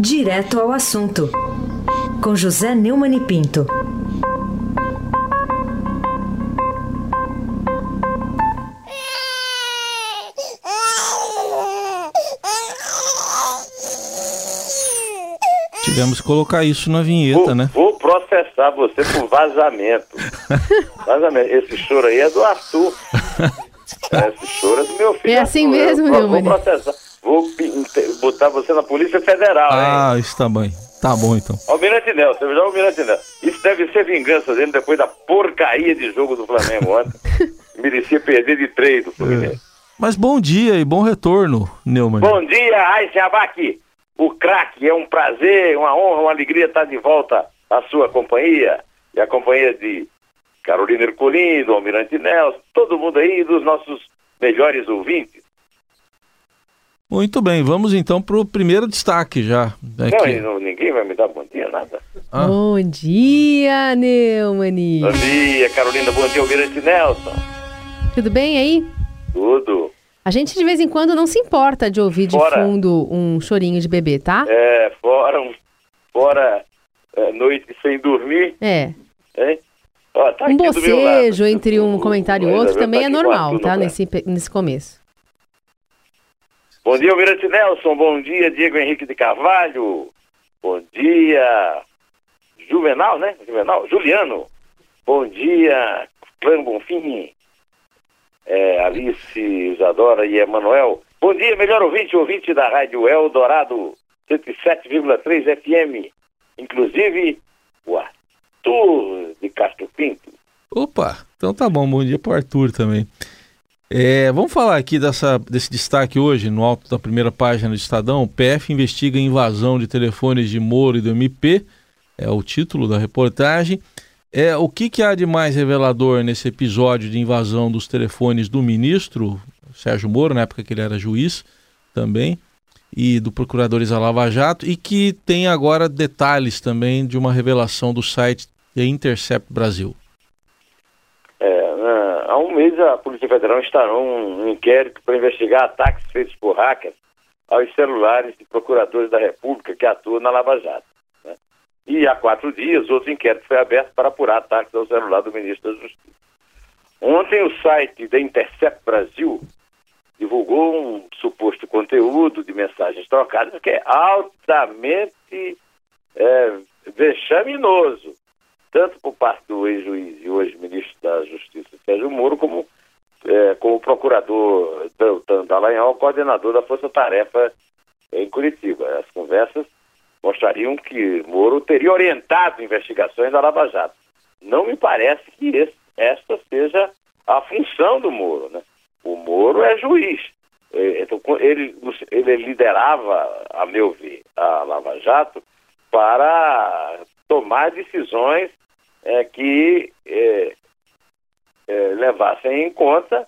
Direto ao assunto, com José Neumann e Pinto. Tivemos que colocar isso na vinheta, vou, né? Vou processar você por vazamento. vazamento. Esse choro aí é do Arthur. Esse choro é do meu filho. É assim Arthur. mesmo, eu, meu Vou processar. Vou botar você na Polícia Federal, ah, hein? isso tá bem. Tá bom então. Almirante Nelson, você já Almirante Nelson. Isso deve ser vingança dele depois da porcaria de jogo do Flamengo ontem. Merecia perder de três do Fluminense. Mas bom dia e bom retorno, Neumann. Bom dia, Raíssa Abac. O craque, é um prazer, uma honra, uma alegria estar de volta à sua companhia e a companhia de Carolina Ercolim, do Almirante Nelson, todo mundo aí, dos nossos melhores ouvintes. Muito bem, vamos então para o primeiro destaque já. Aqui. e não- ninguém vai me dar bom dia, nada. Ah. Bom dia, Neumani. Bom dia, Carolina, bom dia, Almirante Nelson. Tudo bem aí? Tudo. A gente de vez em quando não se importa de ouvir de Fora. fundo um chorinho de bebê, tá? É, fora, um- fora é, noite sem dormir, É. hein? Ó, tá Um aqui do meu lado. bocejo entre um comentário e outro eu também tô é normal, tá? braço. Nesse, nesse começo. Bom dia, Almirante Nelson. Bom dia, Diego Henrique de Carvalho. Bom dia, Juvenal, né? Juvenal? Juliano. Bom dia, Clã Bonfim. É, Alice, Isadora e Emanuel. Bom dia, melhor ouvinte, ouvinte da Rádio Eldorado 107,3 FM. Inclusive, o Arthur de Castro Pinto. Opa, então tá bom, bom dia pro Arthur também. É, vamos falar aqui dessa, desse destaque hoje, no alto da primeira página do Estadão. O PF investiga a invasão de telefones de Moro e do MP, é o título da reportagem. É, o que, que há de mais revelador nesse episódio de invasão dos telefones do ministro Sérgio Moro, na época que ele era juiz também, e do procurador Isa Lava Jato, e que tem agora detalhes também de uma revelação do site The Intercept Brasil. Há um mês a Polícia Federal instalou um, um inquérito para investigar ataques feitos por hackers aos celulares de procuradores da República que atuam na Lava Jato. né? E há quatro dias, outro inquérito foi aberto para apurar ataques ao celular do ministro da Justiça. Ontem, o site da Intercept Brasil divulgou um suposto conteúdo de mensagens trocadas que é altamente é, vexaminoso tanto por parte do ex-juiz e hoje ministro da Justiça, Sérgio Moro, como, eh, como o procurador Deltan Dallagnol, coordenador da Força Tarefa em Curitiba. As conversas mostrariam que Moro teria orientado investigações da Lava Jato. Não me parece que esse, esta seja a função do Moro. Né? O Moro é juiz. Eh, Então, ele, ele liderava, a meu ver, a Lava Jato para tomar decisões é, que é, é, levassem em conta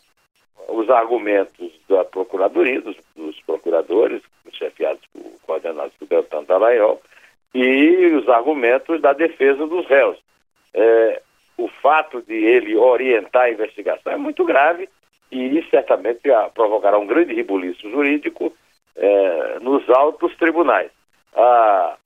os argumentos da Procuradoria, dos, dos procuradores, chefiados por coordenados por Deltan Dallagnol, e os argumentos da defesa dos réus. É, o fato de ele orientar a investigação é muito grave e certamente provocará um grande rebuliço jurídico é, nos altos tribunais. A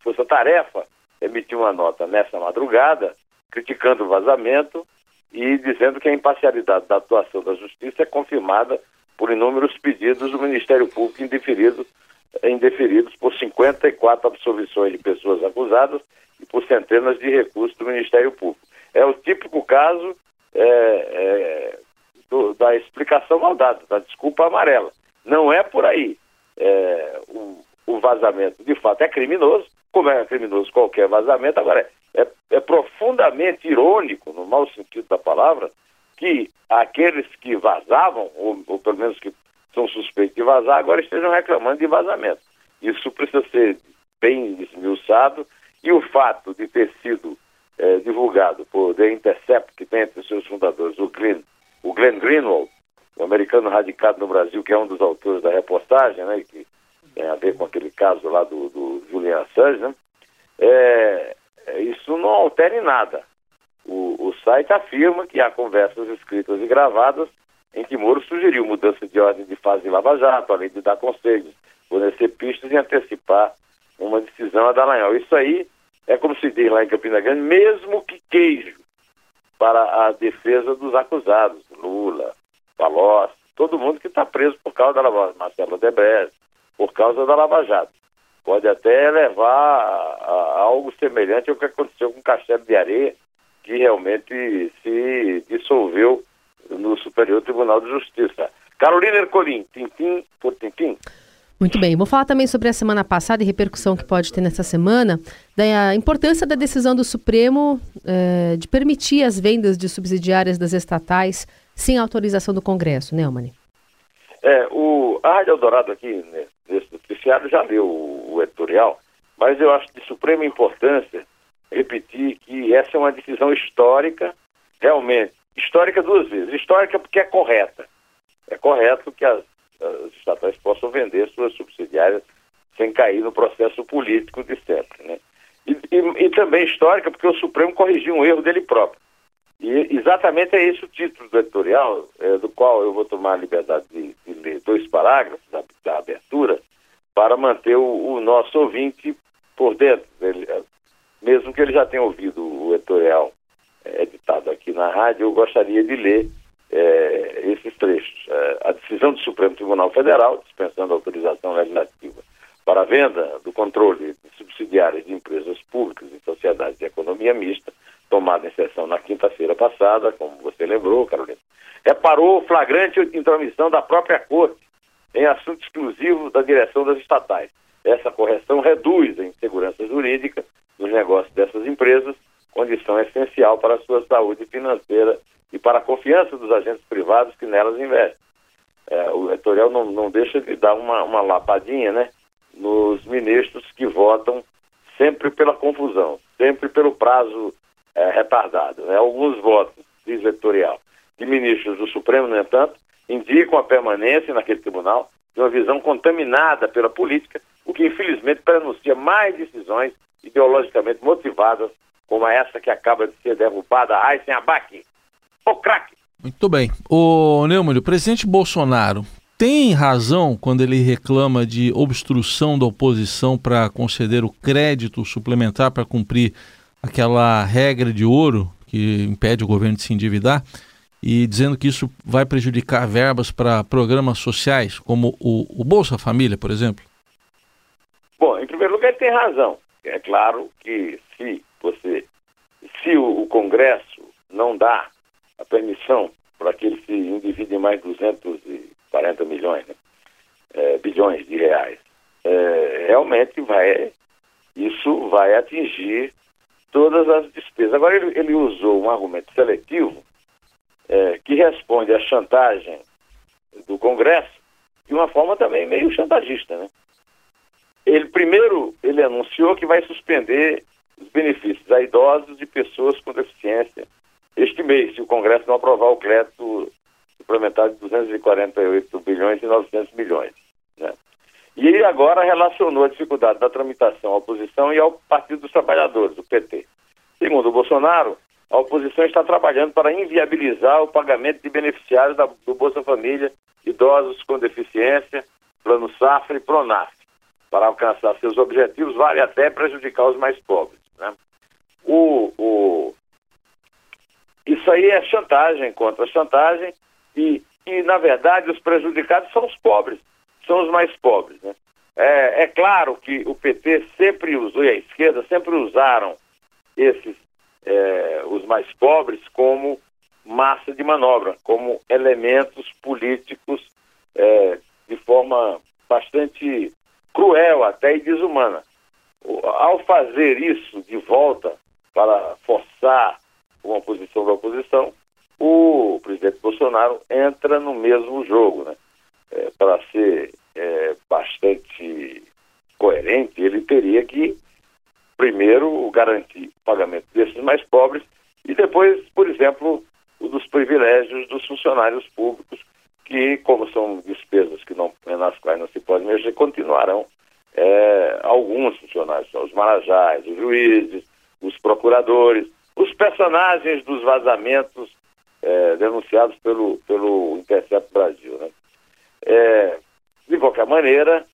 Força Tarefa emitiu uma nota nessa madrugada criticando o vazamento e dizendo que a imparcialidade da atuação da Justiça é confirmada por inúmeros pedidos do Ministério Público indeferidos, indeferidos por 54 absolvições de pessoas acusadas e por centenas de recursos do Ministério Público. É o típico caso é, é, do- da explicação mal dada, da desculpa amarela. Não é por aí. É, o, o vazamento, de fato, é criminoso, como é criminoso qualquer vazamento. Agora, é, é profundamente irônico, no mau sentido da palavra, que aqueles que vazavam, ou, ou pelo menos que são suspeitos de vazar, agora estejam reclamando de vazamento. Isso precisa ser bem esmiuçado e o fato de ter sido eh, divulgado por The Intercept, que tem entre seus fundadores o Glenn, o Glenn Greenwald, o americano radicado no Brasil, que é um dos autores da reportagem, né, que tem a ver com aquele caso lá do, do Julian Assange, né, é, é, isso não altera em nada. O, o site afirma que há conversas escritas e gravadas em que Moro sugeriu mudança de ordem de fase em Lava Jato, além de dar conselhos, fornecer pistas e antecipar uma decisão a Dallagnol. Isso aí é como se diz lá em Campina Grande, mesmo que queijo para a defesa dos acusados, Lula, Palocci, todo mundo que está preso por causa da Lava Marcelo Debrecht, por causa da Lava Jato. Pode até levar a, a algo semelhante ao que aconteceu com o Castelo de Areia, que realmente se dissolveu no Superior Tribunal de Justiça. Carolina Ercolim, tintim por tintim. Muito bem, vou falar também sobre a semana passada e repercussão que pode ter nessa semana, da importância da decisão do Supremo eh, de permitir as vendas de subsidiárias das estatais sem autorização do Congresso, né, Mani? É, o, a Rádio Eldorado aqui, né, nesse noticiário, já leu o, o editorial, mas eu acho de suprema importância repetir que essa é uma decisão histórica, realmente, histórica duas vezes. Histórica porque é correta. É correto que as as estatais possam vender suas subsidiárias sem cair no processo político de sempre. Né? E, e, e, também histórica, porque o Supremo corrigiu um erro dele próprio. E exatamente é esse o título do editorial, é, do qual eu vou tomar a liberdade de, de ler dois parágrafos da, da abertura, para manter o, o, nosso ouvinte por dentro. Ele, mesmo que ele já tenha ouvido o editorial é, editado aqui na rádio, eu gostaria de ler é, esses trechos. É, a decisão do Supremo Tribunal Federal, dispensando a autorização legislativa para a venda do controle de subsidiárias de empresas públicas e sociedades de economia mista, tomada em sessão na quinta-feira passada, como você lembrou, Carolina, reparou flagrante intromissão da própria Corte em assunto exclusivo da direção das estatais. Essa correção reduz a insegurança jurídica nos negócios dessas empresas, condição essencial para a sua saúde financeira e para a confiança dos agentes privados que nelas investem. É, o editorial não, não deixa de dar uma, uma lapadinha né, nos ministros que votam sempre pela confusão, sempre pelo prazo é, retardado. Né? Alguns votos, diz editorial, de ministros do Supremo, no entanto, indicam a permanência naquele tribunal de uma visão contaminada pela política, o que infelizmente prenuncia mais decisões ideologicamente motivadas, como essa que acaba de ser derrubada, Aysen Abac, o craque. Muito bem. O Neumann, o presidente Bolsonaro tem razão quando ele reclama de obstrução da oposição para conceder o crédito suplementar para cumprir aquela regra de ouro que impede o governo de se endividar e dizendo que isso vai prejudicar verbas para programas sociais, como o, o Bolsa Família, por exemplo? Bom, em primeiro lugar, ele tem razão. É claro que se você, se o, Congresso não dá a permissão para que ele se endivide mais 240 milhões, né? é, bilhões de reais. É, realmente vai, isso vai atingir todas as despesas. Agora ele, ele usou um argumento seletivo é, que responde à chantagem do Congresso de uma forma também meio chantagista, né? Ele primeiro ele anunciou que vai suspender os benefícios a idosos e pessoas com deficiência este mês, se o Congresso não aprovar o crédito suplementar de 248 bilhões e 900 milhões. E agora relacionou a dificuldade da tramitação à oposição e ao Partido dos Trabalhadores, o PT. Segundo o Bolsonaro, a oposição está trabalhando para inviabilizar o pagamento de beneficiários da, do Bolsa Família, idosos com deficiência, Plano Safra e Pronaf. Para alcançar seus objetivos, vale até prejudicar os mais pobres. Né? O, o, isso aí é chantagem contra chantagem e, e, na verdade, os prejudicados são os pobres, são os mais pobres. Né? É, é claro que o PT sempre usou, e a esquerda sempre usaram esses, é, os mais pobres, como massa de manobra, como elementos políticos é, de forma bastante cruel até e desumana. Ao fazer isso de volta para forçar uma posição da oposição, o presidente Bolsonaro entra no mesmo jogo. Né? É, Para ser é, bastante coerente, ele teria que, primeiro, garantir o pagamento desses mais pobres e depois, por exemplo, o dos privilégios dos funcionários públicos, que, como são despesas que não, nas quais não se pode mexer, continuarão é, alguns funcionários, os marajás, os juízes, os procuradores, os personagens dos vazamentos é, denunciados pelo, pelo Intercept Brasil. Né? É, de qualquer maneira,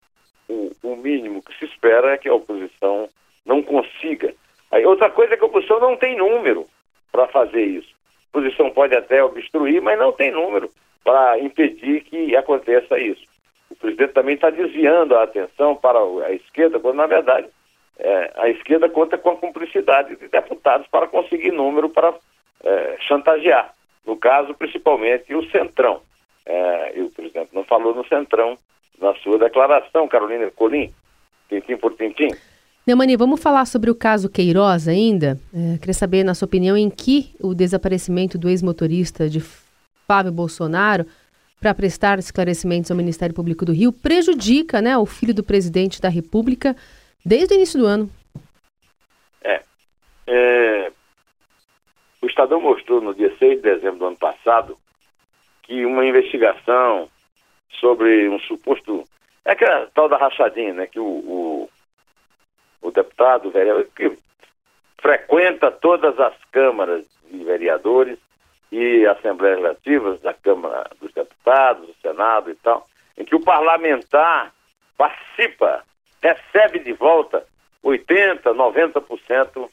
o, o mínimo que se espera é que a oposição não consiga. Aí, outra coisa é que a oposição não tem número para fazer isso. A oposição pode até obstruir, mas não tem número para impedir que aconteça isso. O presidente também está desviando a atenção para a esquerda, quando na verdade é, a esquerda conta com a cumplicidade de deputados para conseguir número para é, chantagear. No caso, principalmente, o Centrão. É, e o presidente não falou no Centrão na sua declaração, Carolina Colim, tintim por tintim. Neumani, vamos falar sobre o caso Queiroz ainda? É, queria saber, na sua opinião, em que o desaparecimento do ex-motorista de Fábio Bolsonaro para prestar esclarecimentos ao Ministério Público do Rio prejudica né, o filho do presidente da República desde o início do ano. É. é o Estadão mostrou no dia 6 de dezembro do ano passado que uma investigação sobre um suposto. É aquela tal da rachadinha, né? Que o, o, o deputado, o vereador, que frequenta todas as câmaras de vereadores e assembleias legislativas da Câmara dos Deputados, do Senado e tal, em que o parlamentar participa, recebe de volta 80%, 90%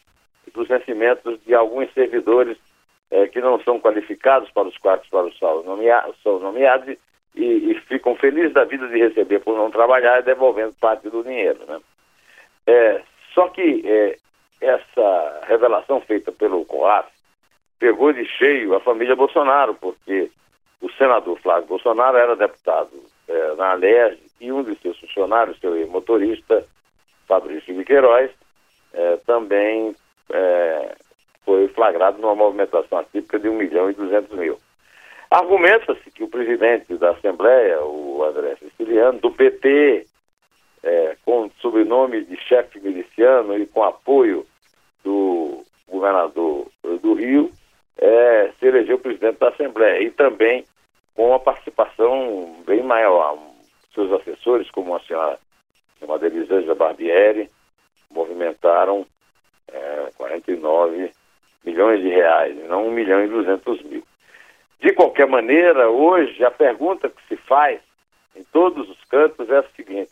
dos vencimentos de alguns servidores eh, que não são qualificados para os quadros para os nomeados, são nomeados e, e, ficam felizes da vida de receber por não trabalhar devolvendo parte do dinheiro. Né? É, só que é, essa revelação feita pelo COAF pegou de cheio a família Bolsonaro, porque o senador Flávio Bolsonaro era deputado é, na Alerj e um de seus funcionários, seu motorista, Fabrício de Queiroz, é, também é, foi flagrado numa movimentação atípica de 1 milhão e 200 mil. Argumenta-se que o presidente da Assembleia, o André Siciliano, do PT, é, com sobrenome de chefe miliciano e com apoio do governador do Rio, é, se elegeu presidente da Assembleia e também com uma participação bem maior. Seus assessores, como a senhora chamada Elisângela Barbieri, movimentaram é, 49 milhões de reais, não 1 milhão e 200 mil. De qualquer maneira, hoje a pergunta que se faz em todos os cantos é a seguinte: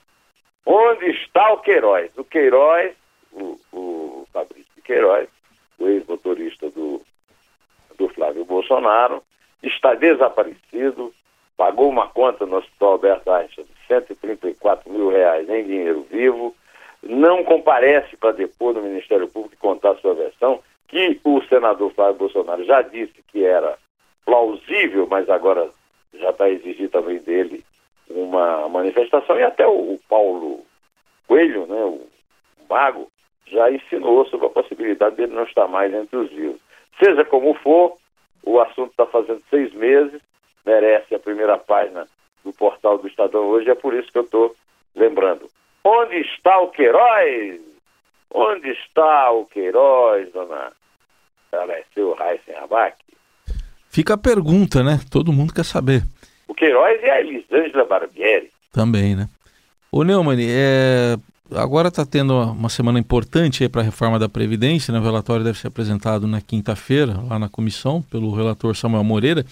onde está o Queiroz? O Queiroz, o, o Fabrício Queiroz, o ex-motorista do, do Flávio Bolsonaro, está desaparecido, pagou uma conta no Hospital Alberto Einstein de 134 mil reais em dinheiro vivo, não comparece para depor no Ministério Público e contar sua versão, que o senador Flávio Bolsonaro já disse que era plausível, mas agora já está exigindo também dele uma manifestação, e até o, Paulo Coelho, né, o mago, já ensinou sobre a possibilidade dele não estar mais entre os vivos. Seja como for, o assunto está fazendo seis meses, merece a primeira página do portal do Estadão hoje, é por isso que eu estou lembrando. Onde está o Queiroz? Onde está o Queiroz, dona Alessio Heisen Abac? Fica a pergunta, né? Todo mundo quer saber. O Queiroz e a Elisângela Barbieri. Também, né? Ô Neumann, é... agora está tendo uma semana importante para a reforma da Previdência, né? o relatório deve ser apresentado na quinta-feira, lá na comissão, pelo relator Samuel Moreira.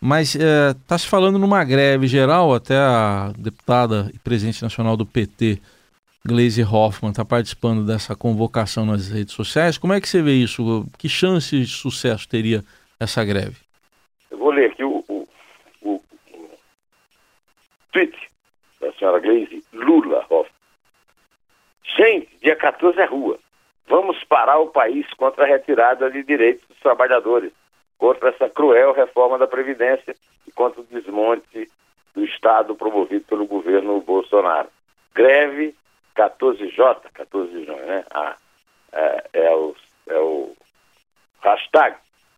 Mas está é, se falando numa greve geral, até a deputada e presidente nacional do PT, Gleisi Hoffmann, está participando dessa convocação nas redes sociais. Como é que você vê isso? Que chance de sucesso teria essa greve? Eu vou ler aqui o, o, o, o tweet da senhora Gleisi Lula Hoffmann. Gente, dia 14 é rua. Vamos parar o país contra a retirada de direitos dos trabalhadores contra essa cruel reforma da Previdência e contra o desmonte do Estado promovido pelo governo Bolsonaro. Greve 14J, 14 de junho, né? Ah, é, é, o, é o hashtag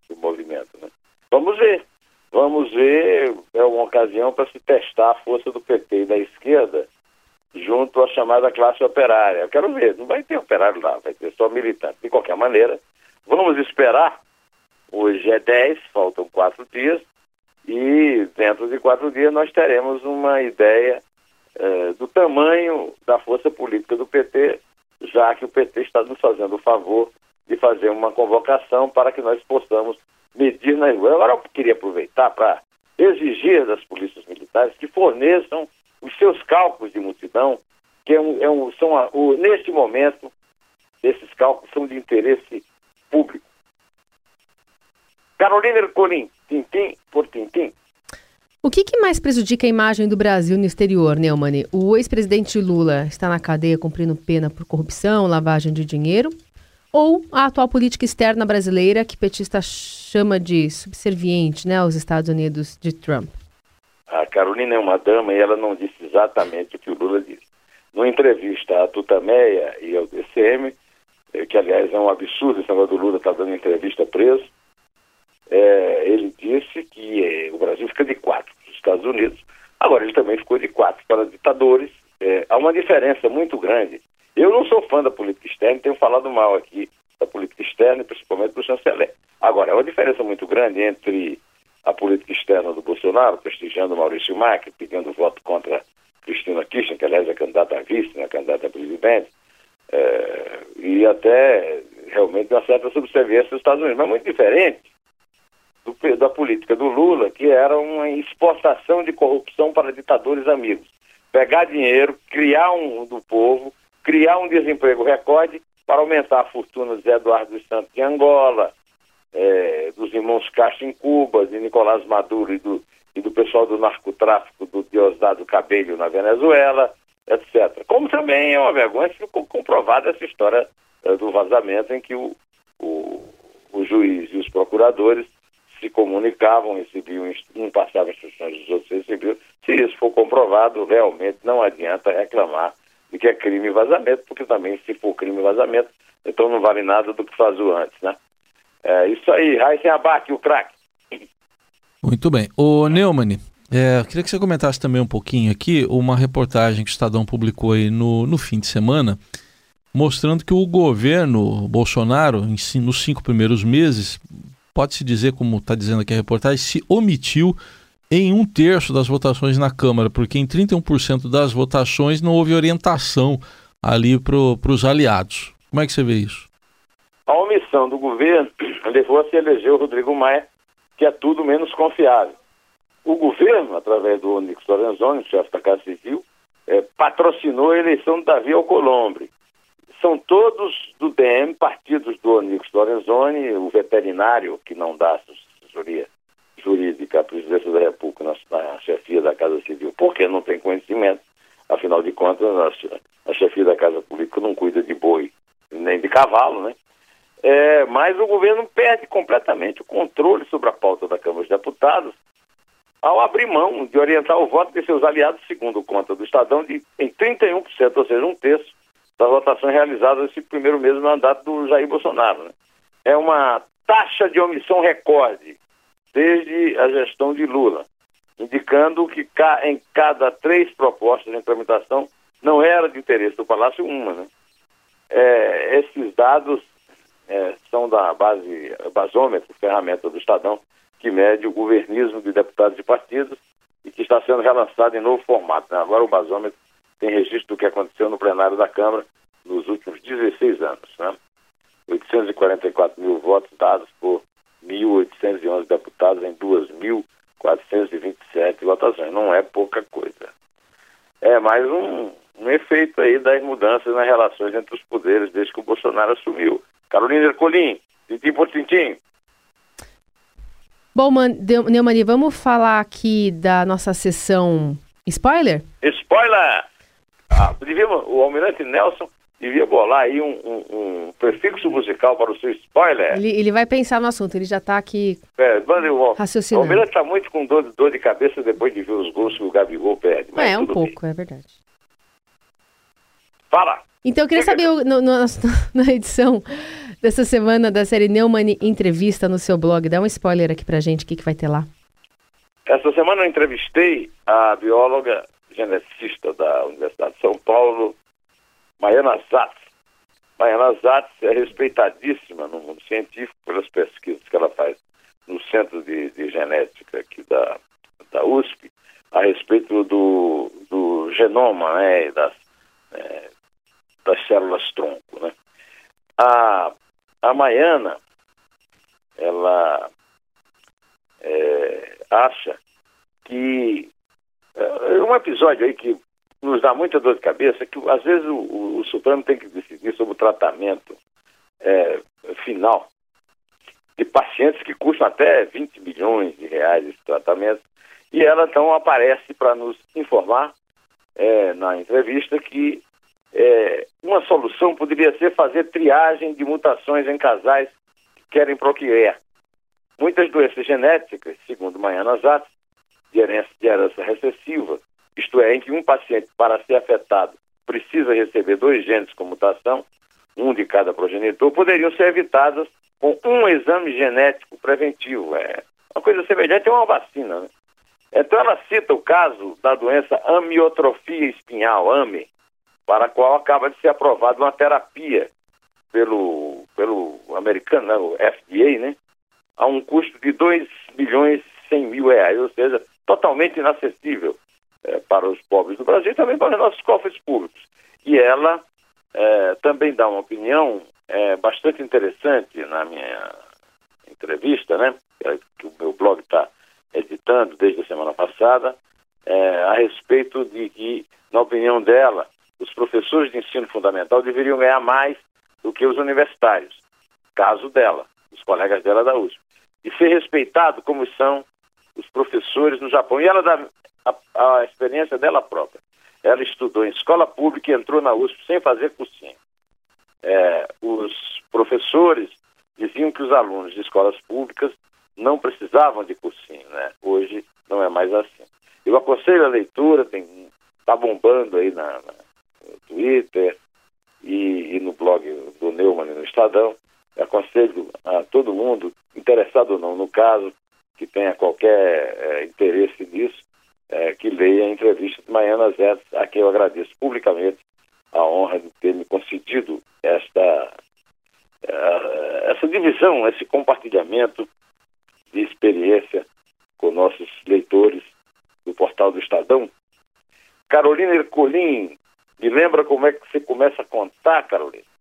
do movimento. Né? Vamos ver. Vamos ver, é uma ocasião para se testar a força do PT e da esquerda junto à chamada classe operária. Eu quero ver, não vai ter operário lá, vai ter só militante. De qualquer maneira, vamos esperar Hoje é 10, faltam quatro dias, e dentro de quatro dias nós teremos uma ideia eh, do tamanho da força política do PT, já que o PT está nos fazendo o favor de fazer uma convocação para que nós possamos medir na rua. Agora eu queria aproveitar para exigir das polícias militares que forneçam os seus cálculos de multidão que é um, é um, são, neste momento, esses cálculos são de interesse público. Carolina Ercolim, tintim por tintim. O que, que, mais prejudica a imagem do Brasil no exterior, Neumann? O ex-presidente Lula está na cadeia cumprindo pena por corrupção, lavagem de dinheiro? Ou a atual política externa brasileira, que petista chama de subserviente né, aos Estados Unidos de Trump? A Carolina é uma dama e ela não disse exatamente o que o Lula disse. Numa entrevista à Tutameia e ao DCM, eh, que aliás é um absurdo esse negócio do Lula estar tá dando entrevista preso, é, ele disse que é, o Brasil fica de quatro Estados Unidos. Agora, ele também ficou de quatro para ditadores. É, há uma diferença muito grande. Eu não sou fã da política externa, tenho falado mal aqui da política externa, principalmente do chanceler. Agora, há uma diferença muito grande entre a política externa do Bolsonaro, prestigiando Maurício Macri, pedindo voto contra Cristina Kirchner, que aliás é candidata a vice, né, candidata a presidente, é, e até realmente uma certa subserviência dos Estados Unidos, mas muito diferente do, da política do Lula, que era uma exportação de corrupção para ditadores amigos. Pegar dinheiro, criar um do povo, criar um desemprego recorde para aumentar a fortuna de Eduardo dos Santos de Angola, é, dos irmãos Castro em Cuba, de Nicolás Maduro e do, e do pessoal do narcotráfico do Diosdado Cabello na Venezuela, etc. Como também é uma vergonha, ficou comprovada essa história é, do vazamento em que o, o, o juiz e os procuradores se comunicavam, recebiam, um passava instruções dos outros recebiam. Se isso for comprovado, realmente não adianta reclamar de que é crime vazamento, porque também se for crime vazamento, então não vale nada do que faz o antes, né? É isso aí, Raíssen Abac, o craque. Muito bem. O Neumann, é, queria que você comentasse também um pouquinho aqui uma reportagem que o Estadão publicou aí no, no fim de semana, mostrando que o governo Bolsonaro, nos cinco primeiros meses, pode-se dizer, como está dizendo aqui a reportagem, se omitiu em um terço das votações na Câmara, porque em 31% das votações não houve orientação ali para os aliados. Como é que você vê isso? A omissão do governo levou a se eleger o Rodrigo Maia, que é tudo menos confiável. O governo, através do Onyx Lorenzoni, chefe da Casa Civil, é, patrocinou a eleição do Davi Alcolombre, são todos do DM, partidos do Onix Lorenzoni, o veterinário, que não dá assessoria jurídica à presidência da República na, na chefia da Casa Civil, porque não tem conhecimento. Afinal de contas, a, a chefia da Casa Pública não cuida de boi nem de cavalo, né? É, mas o governo perde completamente o controle sobre a pauta da Câmara dos Deputados ao abrir mão de orientar o voto de seus aliados, segundo conta do Estadão, de, em 31%, ou seja, um terço das votações realizadas nesse primeiro mês do mandato do Jair Bolsonaro. Né? É uma taxa de omissão recorde desde a gestão de Lula, indicando que em cada três propostas de tramitação não era de interesse do Palácio uma. Né? É, esses dados é, são da base basômetro, ferramenta do Estadão, que mede o governismo de deputados e partidos e que está sendo relançado em novo formato. Né? Agora o basômetro tem registro do que aconteceu no plenário da Câmara nos últimos 16 anos. Né? 844 mil votos dados por 1.811 deputados em 2.427 votações. Não é pouca coisa. É mais um, um efeito aí das mudanças nas relações entre os poderes desde que o Bolsonaro assumiu. Carolina Ercolim, tintim por tintim. Bom, Neumani, vamos falar aqui da nossa sessão spoiler? Spoiler! Ah, devia, o Almirante Nelson devia bolar aí um, um, um, prefixo musical para o seu spoiler. Ele, ele vai pensar no assunto, ele já está aqui é, o, raciocinando. O Almirante está muito com dor, dor, de cabeça depois de ver os gols que o Gabigol perde. é, um pouco, bem. é verdade. Fala! Então eu queria saber, no, no, na edição dessa semana da série Neumann Entrevista no seu blog, dá um spoiler aqui pra gente, o que, que vai ter lá? Essa semana eu entrevistei a bióloga geneticista da Universidade de São Paulo, Maiana Zatz. Maiana Zatz é respeitadíssima no mundo científico pelas pesquisas que ela faz no Centro de, de Genética aqui da, da USP, a respeito do, do genoma né, das, é, das células tronco. Né? A, a Maiana, ela é, acha que é um episódio aí que nos dá muita dor de cabeça é que, às vezes, o, o, o Supremo tem que decidir sobre o tratamento é, final de pacientes que custam até 20 milhões de reais esse tratamento. E ela, então, aparece para nos informar é, na entrevista que é, uma solução poderia ser fazer triagem de mutações em casais que querem procriar. Muitas doenças genéticas, segundo Maiana Zatz, de herança, de herança recessiva, isto é, em que um paciente, para ser afetado, precisa receber dois genes com mutação, um de cada progenitor, poderiam ser evitadas com um exame genético preventivo. É uma coisa semelhante a uma vacina. Né? Então ela cita o caso da doença amiotrofia espinhal, AME, para a qual acaba de ser aprovada uma terapia pelo, pelo americano, né, o FDA, né, a um custo de 2 milhões e 100 mil reais, ou seja, totalmente inacessível é, para os pobres do Brasil e também para os nossos cofres públicos. E ela é, também dá uma opinião é, bastante interessante na minha entrevista, né, que o meu blog está editando desde a semana passada, é, a respeito de que, na opinião dela, os professores de ensino fundamental deveriam ganhar mais do que os universitários. Caso dela, os colegas dela da USP. E ser respeitado como são os professores no Japão. E ela dá a, a experiência dela própria. Ela estudou em escola pública e entrou na USP sem fazer cursinho. É, os professores diziam que os alunos de escolas públicas não precisavam de cursinho, né? Hoje não é mais assim. Eu aconselho a leitura, tem tá bombando aí na, na no Twitter e, e, no blog do Neumann no Estadão. Eu aconselho a todo mundo, interessado ou não no caso, que tenha qualquer é, interesse nisso, é, que leia a entrevista de Maiana Zé, a quem eu agradeço publicamente a honra de ter me concedido esta, é, essa divisão, esse compartilhamento de experiência com nossos leitores do portal do Estadão. Carolina Ercolim, me lembra como é que você começa a contar, Carolina?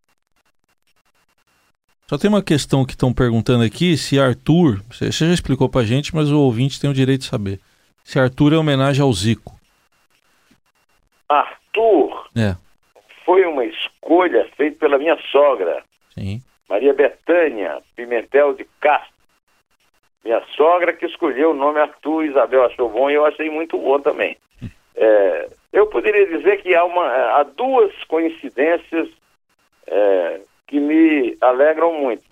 Só tem uma questão que estão perguntando aqui, se Arthur, você já explicou pra gente, mas o ouvinte tem o direito de saber. Se Arthur é homenagem ao Zico. Arthur é. foi uma escolha feita pela minha sogra, Sim. Maria Betânia Pimentel de Castro. Minha sogra que escolheu o nome Arthur, Isabel achou bom e eu achei muito bom também. É, eu poderia dizer que há, uma, há duas coincidências é, que me alegram muito.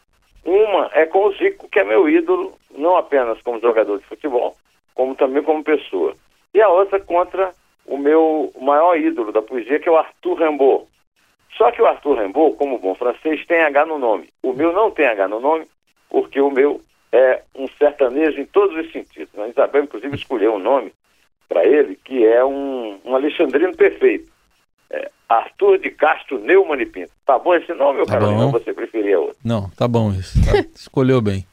Uma é com o Zico, que é meu ídolo, não apenas como jogador de futebol, como também como pessoa. E a outra contra o meu maior ídolo da poesia, que é o Arthur Rimbaud. Só que o Arthur Rimbaud, como bom francês, tem H no nome. O meu não tem H no nome, porque o meu é um sertanejo em todos os sentidos. A Isabel, inclusive, escolheu um nome para ele que é um, um alexandrino perfeito. Arthur de Castro Neumann e Pinto. Tá bom esse nome, meu tá Carolina? Ou você preferia outro? Não, tá bom isso. Tá, escolheu bem.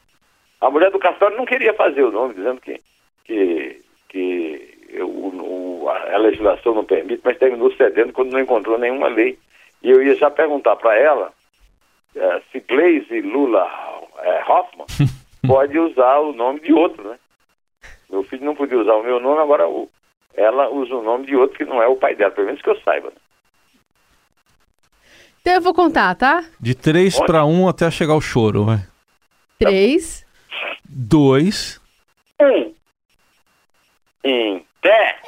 A mulher do Castório não queria fazer o nome, dizendo que, que, que o, o, a legislação não permite, mas terminou cedendo quando não encontrou nenhuma lei. E eu ia já perguntar para ela é, se Glaze Lula é, Hoffman pode usar o nome de outro, né? Meu filho não podia usar o meu nome, agora o, ela usa o nome de outro que não é o pai dela, pelo menos que eu saiba. Né? Então eu vou contar, tá? De 3 para 1 até chegar o choro, vai. 3. 2. 1. Em pé.